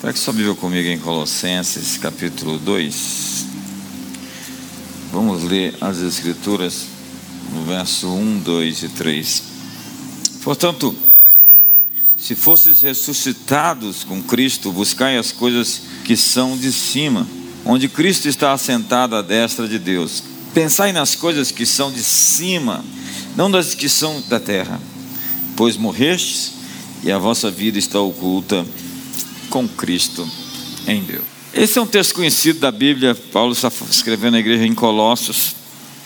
Pega sua Bíblia comigo em Colossenses capítulo 2. Vamos ler as Escrituras no verso 1, 2 e 3. Portanto, se fosses ressuscitados com Cristo, buscai as coisas que são de cima, onde Cristo está assentado à destra de Deus. Pensai nas coisas que são de cima, não das que são da terra, pois morrestes e a vossa vida está oculta com Cristo em Deus. Esse é um texto conhecido da Bíblia, Paulo está escrevendo a igreja em Colossos,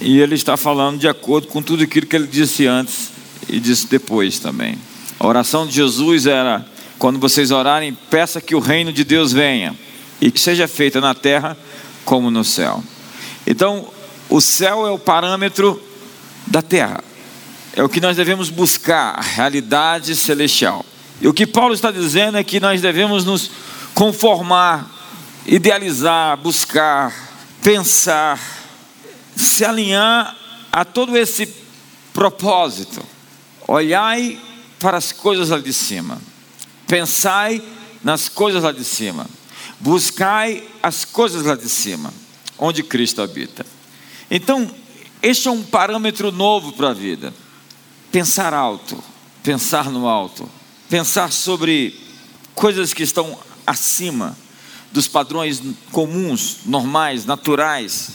e ele está falando de acordo com tudo aquilo que ele disse antes e disse depois também. A oração de Jesus era: quando vocês orarem, peça que o reino de Deus venha e que seja feita na terra como no céu. Então, o céu é o parâmetro da terra, é o que nós devemos buscar, a realidade celestial. E o que Paulo está dizendo é que nós devemos nos conformar, idealizar, buscar, pensar, se alinhar a todo esse propósito. Olhai para as coisas lá de cima, pensai nas coisas lá de cima, buscai as coisas lá de cima, onde Cristo habita. Então, este é um parâmetro novo para a vida. Pensar alto, pensar no alto pensar sobre coisas que estão acima dos padrões comuns, normais, naturais.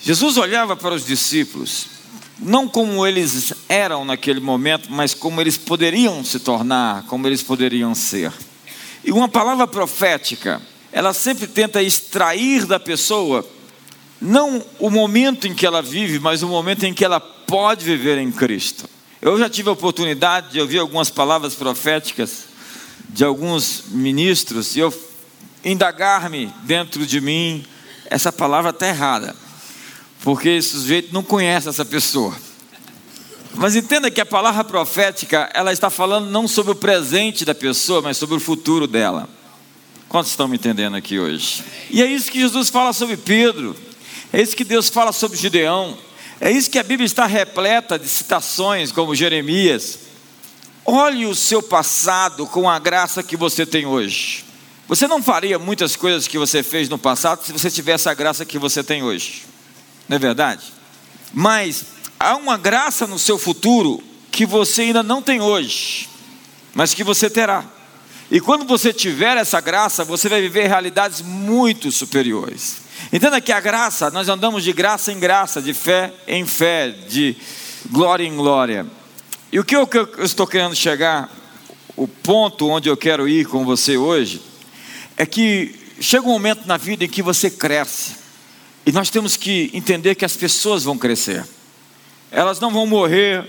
Jesus olhava para os discípulos, não como eles eram naquele momento, mas como eles poderiam se tornar, como eles poderiam ser. E uma palavra profética, ela sempre tenta extrair da pessoa não o momento em que ela vive, mas o momento em que ela pode viver em Cristo. Eu já tive a oportunidade de ouvir algumas palavras proféticas de alguns ministros e eu indagar-me dentro de mim, essa palavra está errada, porque esse sujeito não conhece essa pessoa. Mas entenda que a palavra profética, ela está falando não sobre o presente da pessoa, mas sobre o futuro dela. Quantos estão me entendendo aqui hoje? E é isso que Jesus fala sobre Pedro, é isso que Deus fala sobre Gideão, é isso que a Bíblia está repleta de citações, como Jeremias. Olhe o seu passado com a graça que você tem hoje. Você não faria muitas coisas que você fez no passado se você tivesse a graça que você tem hoje. Não é verdade? Mas há uma graça no seu futuro que você ainda não tem hoje, mas que você terá. E quando você tiver essa graça, você vai viver realidades muito superiores. Entenda que a graça, nós andamos de graça em graça, de fé em fé, de glória em glória. E o que eu, que eu estou querendo chegar, o ponto onde eu quero ir com você hoje, é que chega um momento na vida em que você cresce, e nós temos que entender que as pessoas vão crescer, elas não vão morrer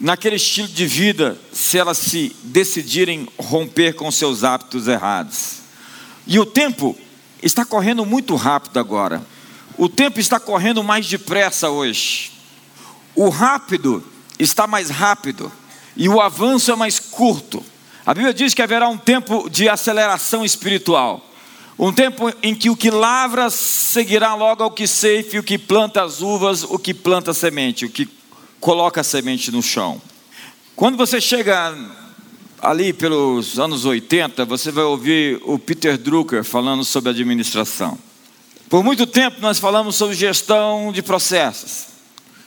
naquele estilo de vida se elas se decidirem romper com seus hábitos errados. E o tempo está correndo muito rápido agora. O tempo está correndo mais depressa hoje. O rápido está mais rápido e o avanço é mais curto. A Bíblia diz que haverá um tempo de aceleração espiritual. Um tempo em que o que lavra seguirá logo ao que ceife, o que planta as uvas, o que planta a semente, o que coloca a semente no chão. Quando você chega ali pelos anos 80, você vai ouvir o Peter Drucker falando sobre administração. Por muito tempo nós falamos sobre gestão de processos.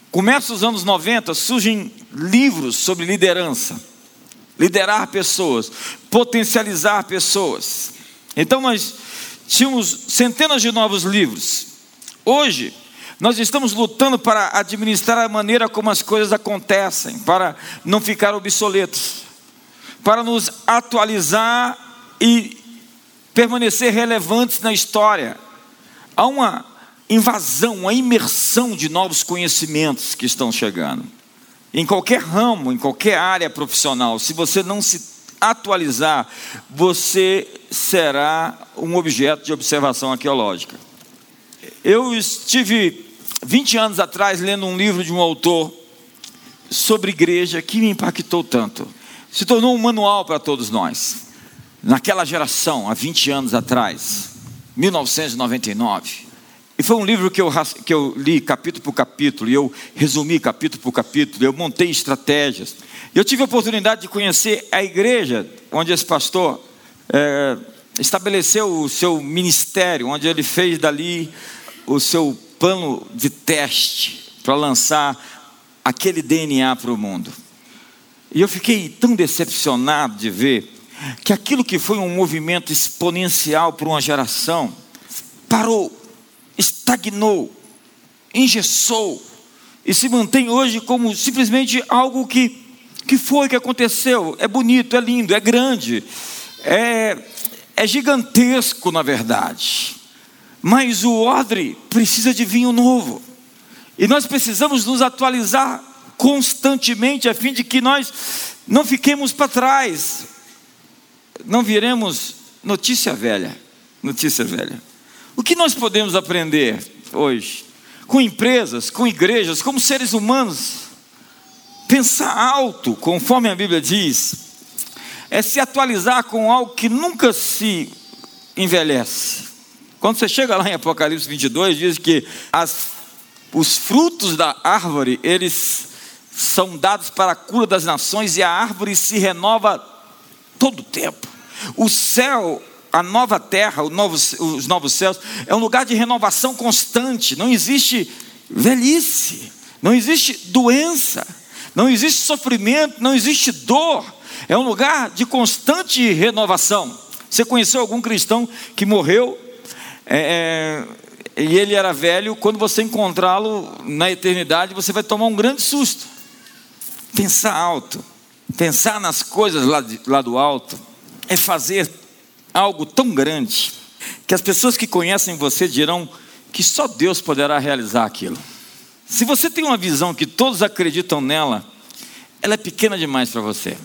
Começa os anos 90, surgem livros sobre liderança, liderar pessoas, potencializar pessoas. Então nós tínhamos centenas de novos livros. Hoje, nós estamos lutando para administrar a maneira como as coisas acontecem, para não ficar obsoletos para nos atualizar e permanecer relevantes na história. Há uma invasão, uma imersão de novos conhecimentos que estão chegando. Em qualquer ramo, em qualquer área profissional, se você não se atualizar, você será um objeto de observação arqueológica. Eu estive 20 anos atrás lendo um livro de um autor sobre igreja que me impactou tanto se tornou um manual para todos nós. Naquela geração, há 20 anos atrás, 1999. E foi um livro que eu, que eu li capítulo por capítulo, e eu resumi capítulo por capítulo, eu montei estratégias. Eu tive a oportunidade de conhecer a igreja onde esse pastor é, estabeleceu o seu ministério, onde ele fez dali o seu plano de teste para lançar aquele DNA para o mundo. E eu fiquei tão decepcionado de ver que aquilo que foi um movimento exponencial para uma geração parou, estagnou, engessou e se mantém hoje como simplesmente algo que, que foi, que aconteceu. É bonito, é lindo, é grande, é, é gigantesco, na verdade. Mas o odre precisa de vinho novo. E nós precisamos nos atualizar constantemente a fim de que nós não fiquemos para trás. Não viremos notícia velha. Notícia velha. O que nós podemos aprender hoje? Com empresas, com igrejas, como seres humanos. Pensar alto, conforme a Bíblia diz, é se atualizar com algo que nunca se envelhece. Quando você chega lá em Apocalipse 22, diz que as, os frutos da árvore, eles são dados para a cura das nações e a árvore se renova todo o tempo. O céu, a nova terra, novo, os novos céus, é um lugar de renovação constante. Não existe velhice, não existe doença, não existe sofrimento, não existe dor. É um lugar de constante renovação. Você conheceu algum cristão que morreu é, é, e ele era velho? Quando você encontrá-lo na eternidade, você vai tomar um grande susto Pensar alto, pensar nas coisas lá, de, lá do alto, é fazer algo tão grande que as pessoas que conhecem você dirão que só Deus poderá realizar aquilo. Se você tem uma visão que todos acreditam nela, ela é pequena demais para você.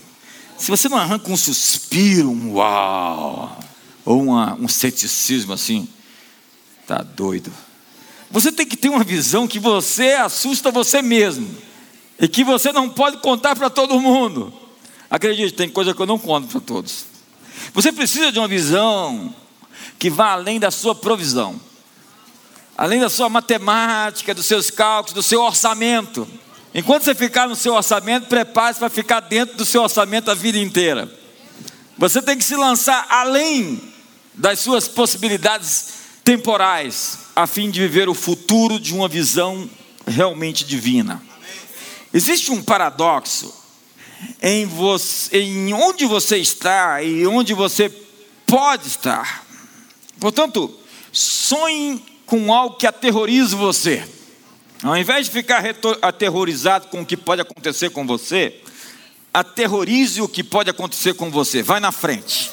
Se você não arranca um suspiro, um uau, ou uma, um ceticismo assim, tá doido. Você tem que ter uma visão que você assusta você mesmo e que você não pode contar para todo mundo. Acredite, tem coisa que eu não conto para todos. Você precisa de uma visão que vá além da sua provisão, além da sua matemática, dos seus cálculos, do seu orçamento. Enquanto você ficar no seu orçamento, prepare-se para ficar dentro do seu orçamento a vida inteira. Você tem que se lançar além das suas possibilidades temporais, a fim de viver o futuro de uma visão realmente divina. Existe um paradoxo em, você, em onde você está e onde você pode estar. Portanto, sonhe com algo que aterrorize você. Ao invés de ficar aterrorizado com o que pode acontecer com você, aterrorize o que pode acontecer com você. Vai na frente.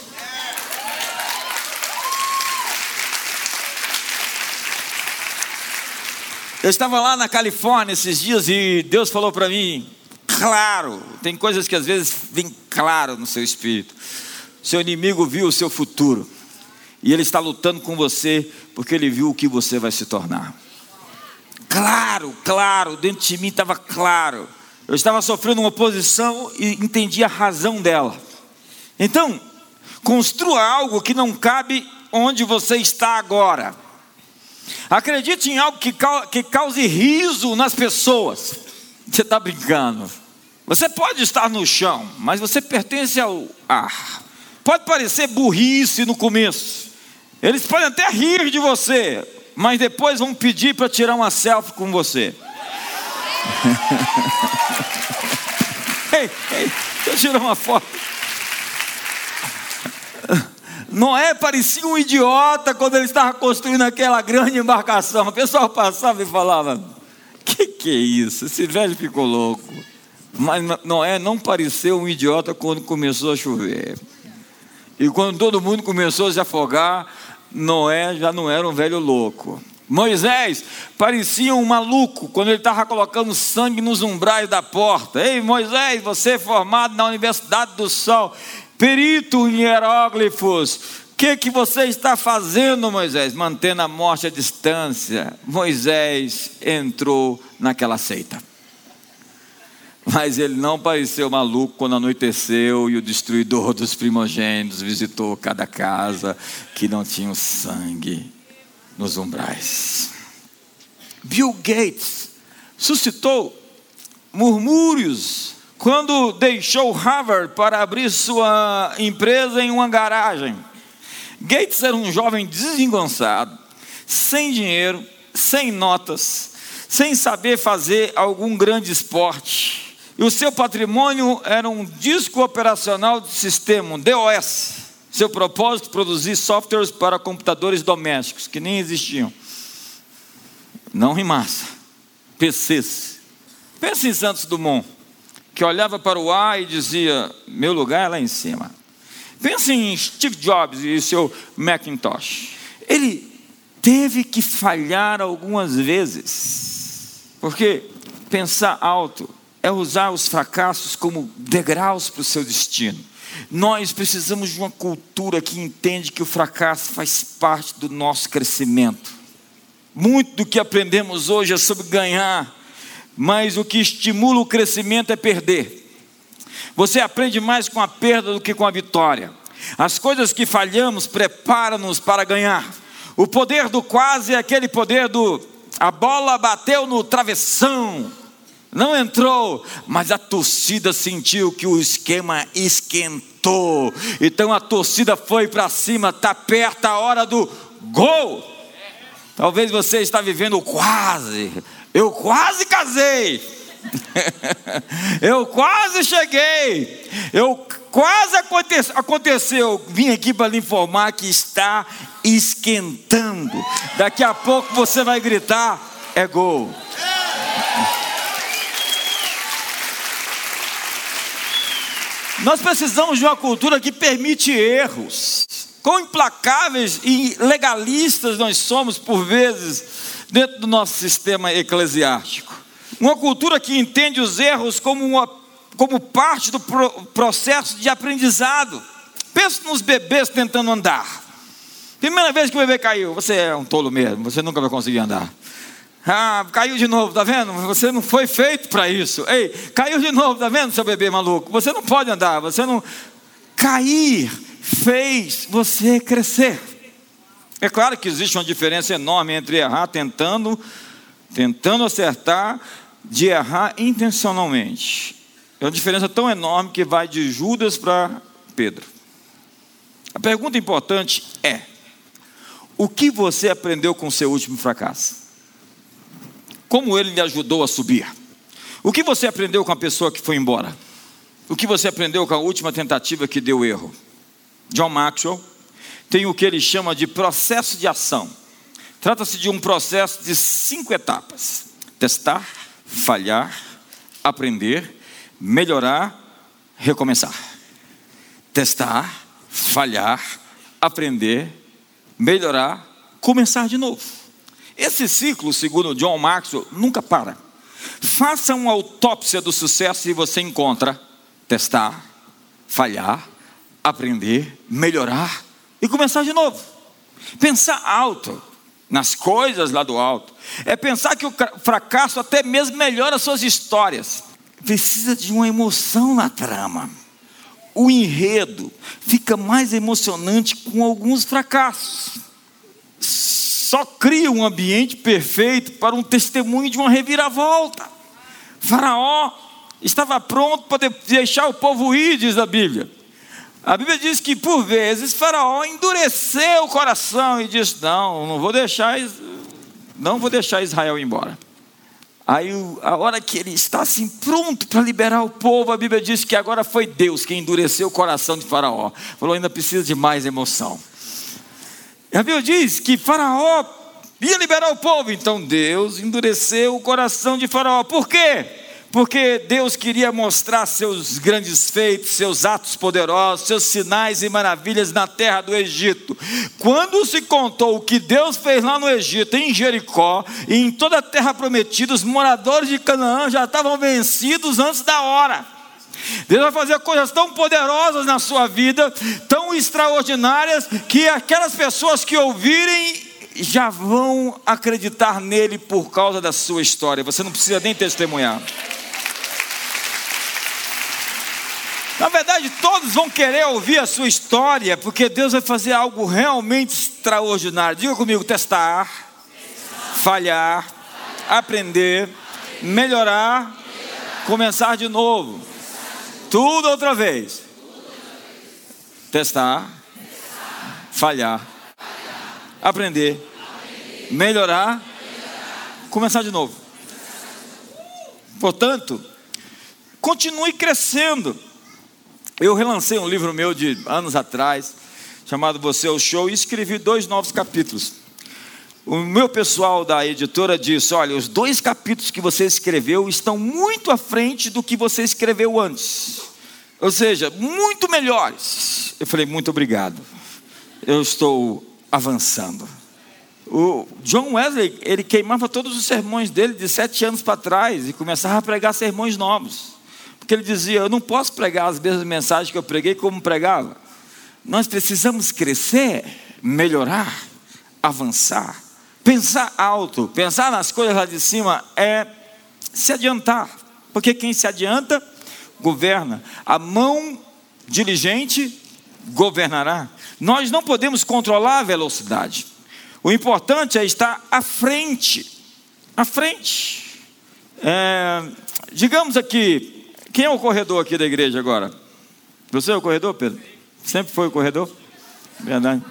Eu estava lá na Califórnia esses dias e Deus falou para mim, claro, tem coisas que às vezes vêm claro no seu espírito. Seu inimigo viu o seu futuro e ele está lutando com você porque ele viu o que você vai se tornar. Claro, claro, dentro de mim estava claro. Eu estava sofrendo uma oposição e entendi a razão dela. Então, construa algo que não cabe onde você está agora. Acredite em algo que, cause riso nas pessoas. Você está brincando. Você pode estar no chão, mas você pertence ao ar. Pode parecer burrice no começo. Eles podem até rir de você, mas depois vão pedir para tirar uma selfie com você. ei, ei, deixa eu tirar uma foto. Noé parecia um idiota quando ele estava construindo aquela grande embarcação. O pessoal passava e falava: Que que é isso? Esse velho ficou louco. Mas Noé não pareceu um idiota quando começou a chover. E quando todo mundo começou a se afogar, Noé já não era um velho louco. Moisés parecia um maluco quando ele estava colocando sangue nos umbrais da porta. Ei, Moisés, você é formado na Universidade do Sol perito em hieróglifos, o que, que você está fazendo, Moisés? Mantendo a morte à distância. Moisés entrou naquela seita. Mas ele não pareceu maluco quando anoiteceu e o destruidor dos primogênitos visitou cada casa que não tinha sangue nos umbrais. Bill Gates suscitou murmúrios quando deixou Harvard para abrir sua empresa em uma garagem. Gates era um jovem desengonçado, sem dinheiro, sem notas, sem saber fazer algum grande esporte. E o seu patrimônio era um disco operacional de sistema, um DOS. Seu propósito, produzir softwares para computadores domésticos, que nem existiam. Não rimaça. PCs. Pense em Santos Dumont, que olhava para o ar e dizia: Meu lugar é lá em cima. Pense em Steve Jobs e seu Macintosh. Ele teve que falhar algumas vezes, porque pensar alto é usar os fracassos como degraus para o seu destino. Nós precisamos de uma cultura que entende que o fracasso faz parte do nosso crescimento. Muito do que aprendemos hoje é sobre ganhar, mas o que estimula o crescimento é perder. Você aprende mais com a perda do que com a vitória. As coisas que falhamos preparam-nos para ganhar. O poder do quase é aquele poder do a bola bateu no travessão, não entrou, mas a torcida sentiu que o esquema esquentou. Então a torcida foi para cima, está perto a hora do gol. Talvez você está vivendo quase. Eu quase casei. eu quase cheguei. Eu quase aconteceu. Vim aqui para lhe informar que está esquentando. Daqui a pouco você vai gritar: é gol. Nós precisamos de uma cultura que permite erros. Quão implacáveis e legalistas nós somos, por vezes, dentro do nosso sistema eclesiástico. Uma cultura que entende os erros como, uma, como parte do pro, processo de aprendizado. Pense nos bebês tentando andar. Primeira vez que o bebê caiu, você é um tolo mesmo, você nunca vai conseguir andar. Ah, caiu de novo, tá vendo? Você não foi feito para isso. Ei, caiu de novo, tá vendo, seu bebê maluco? Você não pode andar, você não. Cair fez você crescer. É claro que existe uma diferença enorme entre errar tentando, tentando acertar, de errar intencionalmente. É uma diferença tão enorme que vai de Judas para Pedro. A pergunta importante é: o que você aprendeu com seu último fracasso? Como ele lhe ajudou a subir? O que você aprendeu com a pessoa que foi embora? O que você aprendeu com a última tentativa que deu erro? John Maxwell tem o que ele chama de processo de ação. Trata-se de um processo de cinco etapas: testar, falhar, aprender, melhorar, recomeçar. Testar, falhar, aprender, melhorar, começar de novo. Esse ciclo, segundo John Maxwell, nunca para. Faça uma autópsia do sucesso e você encontra testar, falhar, aprender, melhorar e começar de novo. Pensar alto nas coisas lá do alto. É pensar que o fracasso até mesmo melhora suas histórias. Precisa de uma emoção na trama. O enredo fica mais emocionante com alguns fracassos só cria um ambiente perfeito para um testemunho de uma reviravolta. Faraó estava pronto para deixar o povo ir, diz a Bíblia. A Bíblia diz que por vezes Faraó endureceu o coração e disse: Não, não vou deixar, não vou deixar Israel embora. Aí, a hora que ele está assim pronto para liberar o povo, a Bíblia diz que agora foi Deus quem endureceu o coração de Faraó. Falou: ainda precisa de mais emoção. A Bíblia diz que Faraó ia liberar o povo, então Deus endureceu o coração de Faraó. Por quê? Porque Deus queria mostrar seus grandes feitos, seus atos poderosos, seus sinais e maravilhas na terra do Egito. Quando se contou o que Deus fez lá no Egito, em Jericó e em toda a terra prometida, os moradores de Canaã já estavam vencidos antes da hora. Deus vai fazer coisas tão poderosas na sua vida, tão extraordinárias, que aquelas pessoas que ouvirem já vão acreditar nele por causa da sua história. Você não precisa nem testemunhar. Na verdade, todos vão querer ouvir a sua história, porque Deus vai fazer algo realmente extraordinário. Diga comigo: testar, falhar, aprender, melhorar, começar de novo. Tudo outra vez. Testar, falhar, aprender, melhorar, começar de novo. Portanto, continue crescendo. Eu relancei um livro meu de anos atrás, chamado Você é o Show, e escrevi dois novos capítulos. O meu pessoal da editora disse: Olha, os dois capítulos que você escreveu estão muito à frente do que você escreveu antes. Ou seja, muito melhores. Eu falei: Muito obrigado. Eu estou avançando. O John Wesley, ele queimava todos os sermões dele de sete anos para trás e começava a pregar sermões novos. Porque ele dizia: Eu não posso pregar as mesmas mensagens que eu preguei como pregava. Nós precisamos crescer, melhorar, avançar. Pensar alto, pensar nas coisas lá de cima é se adiantar, porque quem se adianta, governa. A mão diligente governará. Nós não podemos controlar a velocidade. O importante é estar à frente. À frente. É, digamos aqui, quem é o corredor aqui da igreja agora? Você é o corredor, Pedro? Sempre foi o corredor? Verdade.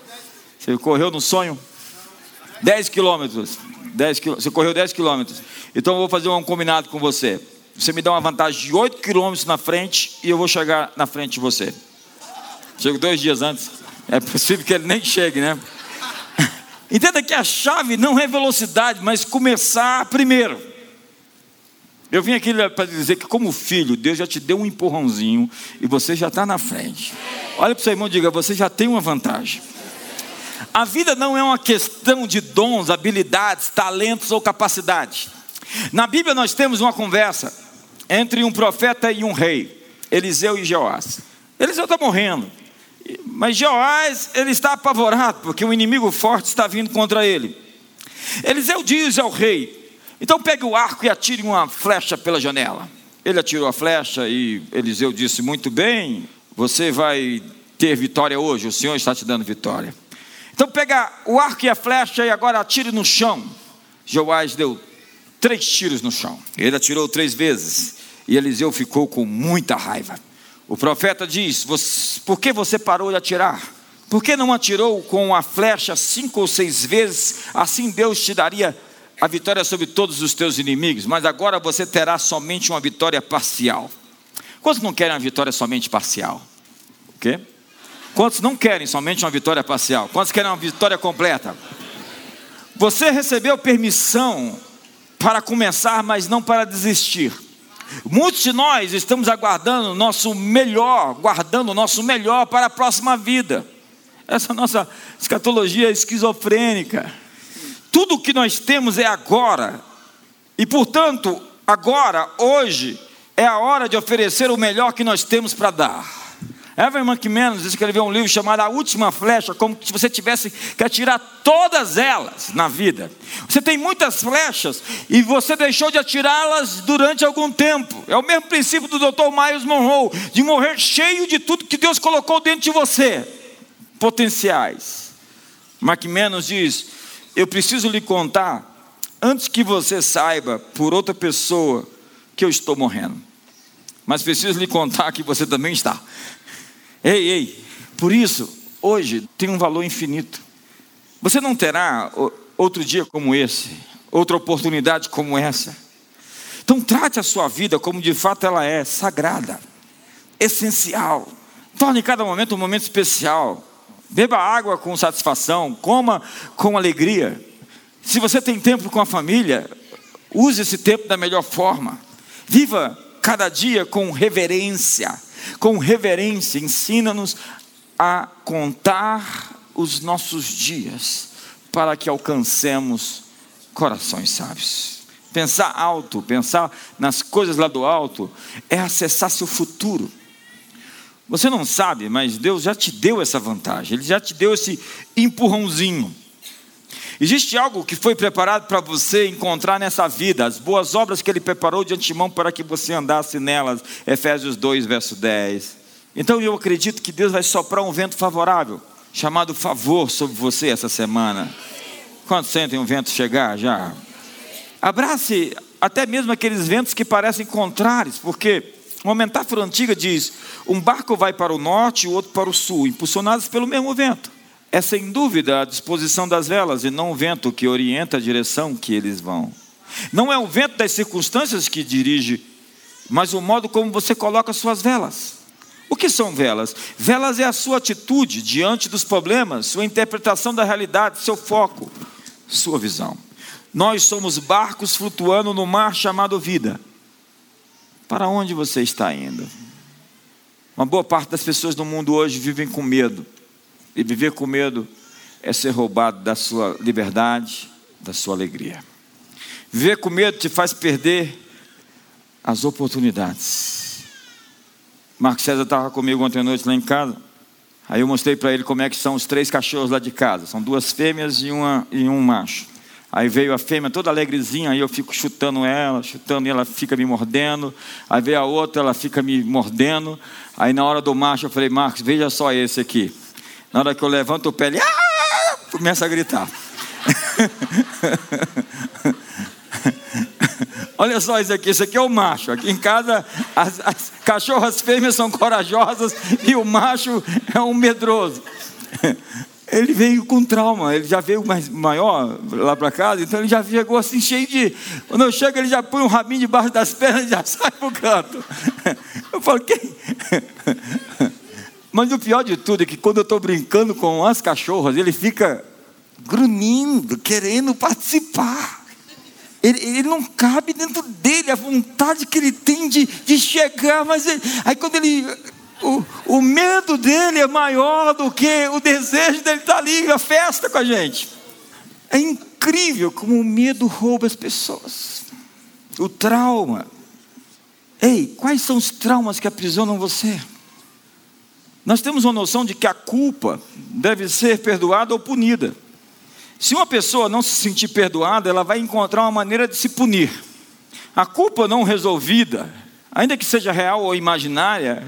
Você correu no sonho? 10 quilômetros. 10 quilômetros. Você correu 10 quilômetros. Então eu vou fazer um combinado com você. Você me dá uma vantagem de 8 quilômetros na frente e eu vou chegar na frente de você. Chego dois dias antes. É possível que ele nem chegue, né? Entenda que a chave não é velocidade, mas começar primeiro. Eu vim aqui para dizer que, como filho, Deus já te deu um empurrãozinho e você já está na frente. Olha para o seu irmão e diga: você já tem uma vantagem. A vida não é uma questão de dons, habilidades, talentos ou capacidade. Na Bíblia nós temos uma conversa entre um profeta e um rei, Eliseu e Jeoás. Eliseu está morrendo, mas Jeoás ele está apavorado porque um inimigo forte está vindo contra ele. Eliseu diz ao rei: então pegue o arco e atire uma flecha pela janela. Ele atirou a flecha e Eliseu disse: muito bem, você vai ter vitória hoje, o Senhor está te dando vitória. Então pega o arco e a flecha e agora atire no chão. Joás deu três tiros no chão. Ele atirou três vezes e Eliseu ficou com muita raiva. O profeta diz: Por que você parou de atirar? Por que não atirou com a flecha cinco ou seis vezes? Assim Deus te daria a vitória sobre todos os teus inimigos. Mas agora você terá somente uma vitória parcial. Quantos não querem uma vitória somente parcial? O quê? Quantos não querem somente uma vitória parcial? Quantos querem uma vitória completa? Você recebeu permissão para começar, mas não para desistir. Muitos de nós estamos aguardando o nosso melhor, guardando o nosso melhor para a próxima vida. Essa nossa escatologia esquizofrênica. Tudo o que nós temos é agora. E portanto, agora, hoje, é a hora de oferecer o melhor que nós temos para dar. Evan McManus escreveu um livro chamado A Última Flecha, como se você tivesse que atirar todas elas na vida. Você tem muitas flechas e você deixou de atirá-las durante algum tempo. É o mesmo princípio do Dr. Miles Monroe, de morrer cheio de tudo que Deus colocou dentro de você. Potenciais. McManus diz: Eu preciso lhe contar, antes que você saiba por outra pessoa, que eu estou morrendo. Mas preciso lhe contar que você também está. Ei, ei, por isso, hoje tem um valor infinito. Você não terá outro dia como esse, outra oportunidade como essa. Então, trate a sua vida como de fato ela é, sagrada, essencial. Torne cada momento um momento especial. Beba água com satisfação, coma com alegria. Se você tem tempo com a família, use esse tempo da melhor forma. Viva cada dia com reverência com reverência, ensina-nos a contar os nossos dias para que alcancemos corações sábios. Pensar alto, pensar nas coisas lá do alto, é acessar seu futuro. Você não sabe, mas Deus já te deu essa vantagem, Ele já te deu esse empurrãozinho. Existe algo que foi preparado para você encontrar nessa vida, as boas obras que Ele preparou de antemão para que você andasse nelas. Efésios 2, verso 10. Então eu acredito que Deus vai soprar um vento favorável, chamado favor, sobre você essa semana. Quantos sentem um vento chegar já? Abrace até mesmo aqueles ventos que parecem contrários, porque uma metáfora antiga diz: um barco vai para o norte e o outro para o sul, impulsionados pelo mesmo vento. é sem dúvida a disposição das velas e não o vento que orienta a direção que eles vão. Não é o vento das circunstâncias que dirige, mas o modo como você coloca suas velas. O que são velas? Velas é a sua atitude diante dos problemas, sua interpretação da realidade, seu foco, sua visão. Nós somos barcos flutuando no mar chamado vida. Para onde você está indo? Uma boa parte das pessoas no mundo hoje vivem com medo. E viver com medo é ser roubado da sua liberdade, da sua alegria. Viver com medo te faz perder as oportunidades. Marcos César estava comigo ontem à noite lá em casa. Aí eu mostrei para ele como é que são os três cachorros lá de casa. São duas fêmeas e, uma, e um macho. Aí veio a fêmea toda alegrezinha, aí eu fico chutando ela, chutando e ela fica me mordendo. Aí veio a outra, ela fica me mordendo. Aí na hora do macho eu falei, Marcos, veja só esse aqui. Na hora que eu levanto o pé, ele ah! começa a gritar. Olha só isso aqui, isso aqui é o macho. Aqui em casa as, as cachorras fêmeas são corajosas e o macho é um medroso. Ele veio com trauma, ele já veio mais maior lá para casa, então ele já chegou assim cheio de. Quando eu chego, ele já põe um rabinho debaixo das pernas e já sai pro canto. Eu falo, quem? Mas o pior de tudo é que quando eu estou brincando com as cachorras, ele fica grunhindo, querendo participar. Ele, ele, não cabe dentro dele a vontade que ele tem de, de chegar, mas ele, aí quando ele o, o medo dele é maior do que o desejo dele estar ali na festa com a gente. É incrível como o medo rouba as pessoas. O trauma. Ei, quais são os traumas que aprisionam você? Nós temos uma noção de que a culpa deve ser perdoada ou punida. Se uma pessoa não se sentir perdoada, ela vai encontrar uma maneira de se punir. A culpa não resolvida, ainda que seja real ou imaginária,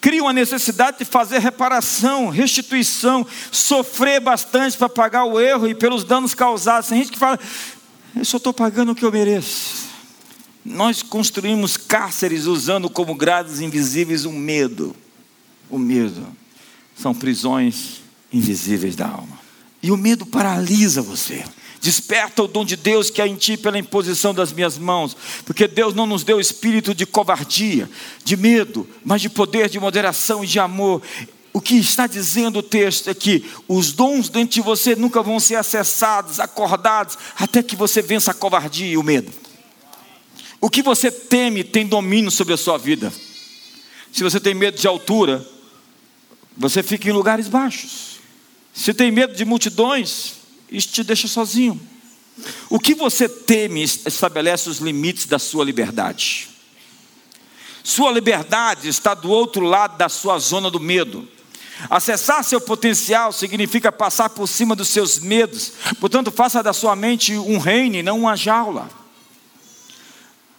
cria uma necessidade de fazer reparação, restituição, sofrer bastante para pagar o erro e pelos danos causados. Tem gente que fala, eu só estou pagando o que eu mereço. Nós construímos cárceres usando como grades invisíveis o medo. O medo são prisões invisíveis da alma. E o medo paralisa você. Desperta o dom de Deus que há em ti pela imposição das minhas mãos, porque Deus não nos deu espírito de covardia, de medo, mas de poder, de moderação e de amor. O que está dizendo o texto é que os dons dentro de você nunca vão ser acessados, acordados, até que você vença a covardia e o medo. O que você teme tem domínio sobre a sua vida. Se você tem medo de altura, você fica em lugares baixos. Se tem medo de multidões, isso te deixa sozinho. O que você teme estabelece os limites da sua liberdade. Sua liberdade está do outro lado da sua zona do medo. Acessar seu potencial significa passar por cima dos seus medos. Portanto, faça da sua mente um reino e não uma jaula.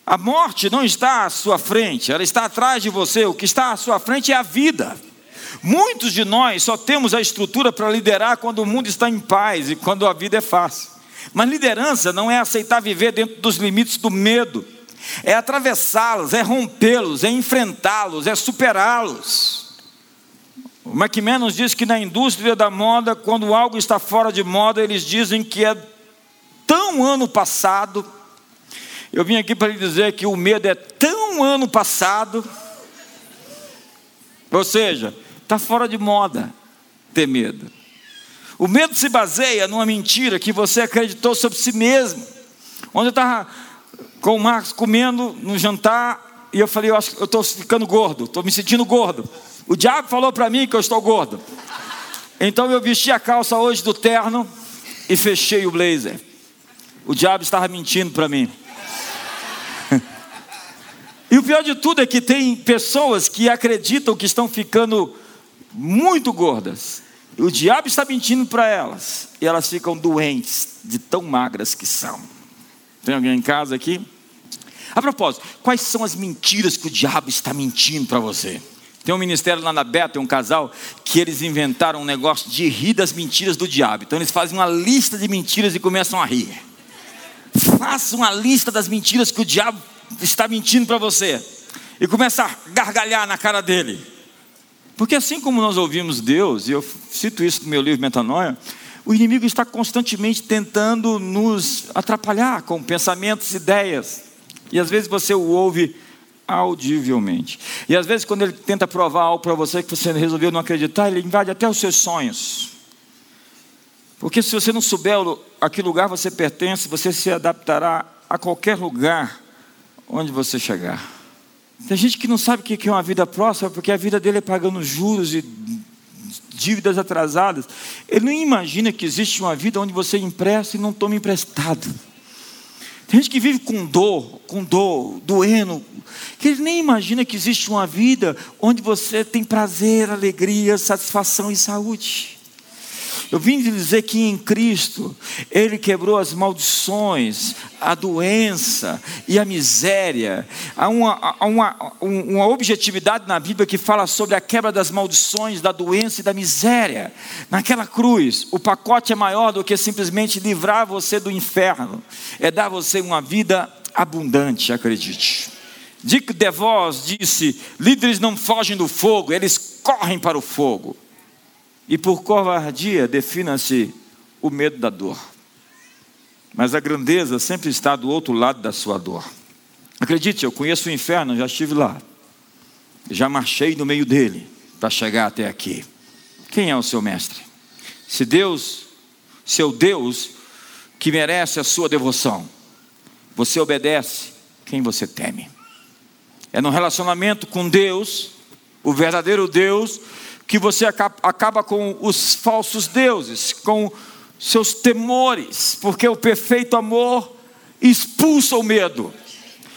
A morte não está à sua frente, ela está atrás de você. O que está à sua frente é a vida. Muitos de nós só temos a estrutura para liderar quando o mundo está em paz e quando a vida é fácil. Mas liderança não é aceitar viver dentro dos limites do medo, é atravessá-los, é rompê-los, é enfrentá-los, é superá-los. O McMahon nos diz que na indústria da moda, quando algo está fora de moda, eles dizem que é tão ano passado. Eu vim aqui para lhe dizer que o medo é tão ano passado. Ou seja, Está fora de moda ter medo. O medo se baseia numa mentira que você acreditou sobre si mesmo. Onde eu estava com o Marcos comendo no jantar e eu falei, eu acho que eu estou ficando gordo, estou me sentindo gordo. O diabo falou para mim que eu estou gordo. Então eu vesti a calça hoje do terno e fechei o blazer. O diabo estava mentindo para mim. e o pior de tudo é que tem pessoas que acreditam que estão ficando muito gordas. E o diabo está mentindo para elas. E elas ficam doentes de tão magras que são. Tem alguém em casa aqui? A propósito, quais são as mentiras que o diabo está mentindo para você? Tem um ministério lá na Beta, um casal, que eles inventaram um negócio de rir das mentiras do diabo. Então eles fazem uma lista de mentiras e começam a rir. Faça uma lista das mentiras que o diabo está mentindo para você. E começa a gargalhar na cara dele. Porque assim como nós ouvimos Deus, e eu cito isso no meu livro Metanoia, o inimigo está constantemente tentando nos atrapalhar com pensamentos, ideias. E às vezes você o ouve audivelmente. E às vezes, quando ele tenta provar algo para você que você resolveu não acreditar, ele invade até os seus sonhos. Porque se você não souber a que lugar você pertence, você se adaptará a qualquer lugar onde você chegar. Tem gente que não sabe o que é uma vida próxima, porque a vida dele é pagando juros e dívidas atrasadas. Ele não imagina que existe uma vida onde você empresta e não toma emprestado. Tem gente que vive com dor, com dor, doendo, que ele nem imagina que existe uma vida onde você tem prazer, alegria, satisfação e saúde. Eu vim dizer que em Cristo Ele quebrou as maldições, a doença e a miséria. Há uma, uma, uma objetividade na Bíblia que fala sobre a quebra das maldições, da doença e da miséria. Naquela cruz, o pacote é maior do que simplesmente livrar você do inferno, é dar você uma vida abundante, acredite. Dick DeVos disse: líderes não fogem do fogo, eles correm para o fogo. E por covardia defina-se o medo da dor. Mas a grandeza sempre está do outro lado da sua dor. Acredite, eu conheço o inferno, já estive lá. Já marchei no meio dele para chegar até aqui. Quem é o seu mestre? Se Deus, seu Deus, que merece a sua devoção, você obedece quem você teme. É no relacionamento com Deus, o verdadeiro Deus, que você acaba com os falsos deuses, com seus temores, porque o perfeito amor expulsa o medo.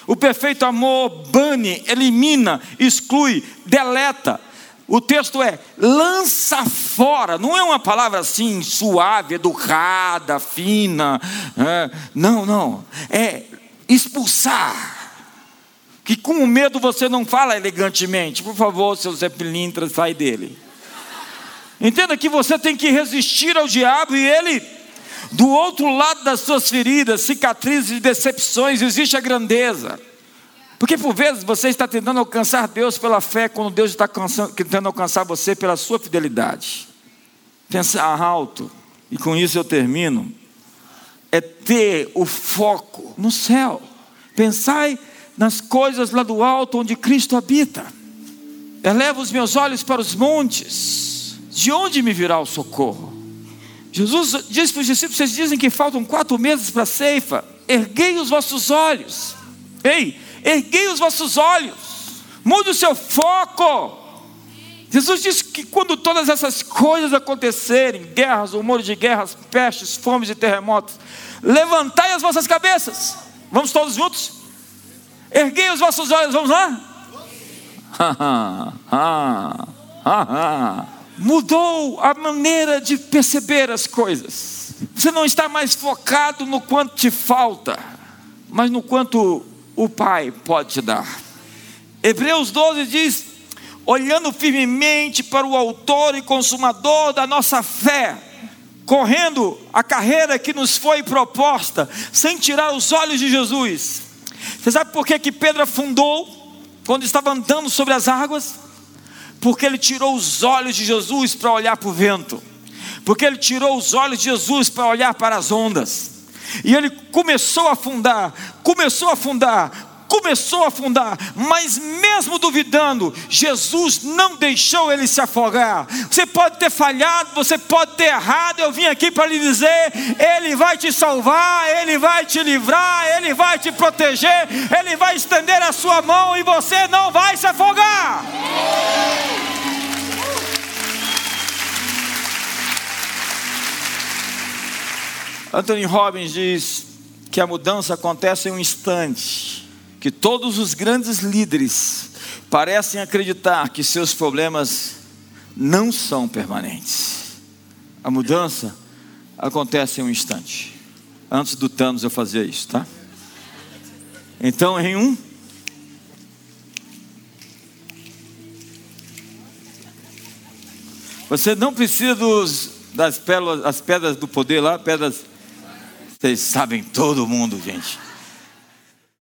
O perfeito amor bane, elimina, exclui, deleta. O texto é lança fora, não é uma palavra assim suave, educada, fina. É, não, não. É expulsar. Que com o medo você não fala elegantemente. Por favor, seu Zé Pilintra, sai dele. Entenda que você tem que resistir ao diabo e ele, do outro lado das suas feridas, cicatrizes e decepções, existe a grandeza. Porque por vezes você está tentando alcançar Deus pela fé, quando Deus está tentando alcançar você pela sua fidelidade. Pensar alto, e com isso eu termino, é ter o foco no céu. Pensai nas coisas lá do alto onde Cristo habita. Eleva os meus olhos para os montes, de onde me virá o socorro? Jesus diz para os discípulos: vocês dizem que faltam quatro meses para a ceifa, erguei os vossos olhos, ei, erguei os vossos olhos, mude o seu foco. Jesus disse que quando todas essas coisas acontecerem guerras, rumores de guerras, pestes, fomes e terremotos levantai as vossas cabeças. Vamos todos juntos? Erguei os vossos olhos, vamos lá? Mudou a maneira de perceber as coisas. Você não está mais focado no quanto te falta, mas no quanto o Pai pode te dar. Hebreus 12 diz: olhando firmemente para o Autor e Consumador da nossa fé, correndo a carreira que nos foi proposta, sem tirar os olhos de Jesus você sabe por que, que Pedro afundou quando estava andando sobre as águas? Porque ele tirou os olhos de Jesus para olhar para o vento, porque ele tirou os olhos de Jesus para olhar para as ondas, e ele começou a afundar, começou a afundar, começou a afundar, mas mesmo duvidando, Jesus não deixou ele se afogar. Você pode ter falhado, você pode ter errado. Eu vim aqui para lhe dizer: Ele vai te salvar, Ele vai te livrar, Ele vai te proteger, Ele vai estender a sua mão e você não vai se afogar. Anthony Robbins diz que a mudança acontece em um instante que todos os grandes líderes parecem acreditar que seus problemas não são permanentes. A mudança acontece em um instante. Antes do Thanos eu fazia isso, tá? Então, em um Você não precisa dos, das pérolas, as pedras do poder lá, pedras. Vocês sabem todo mundo, gente.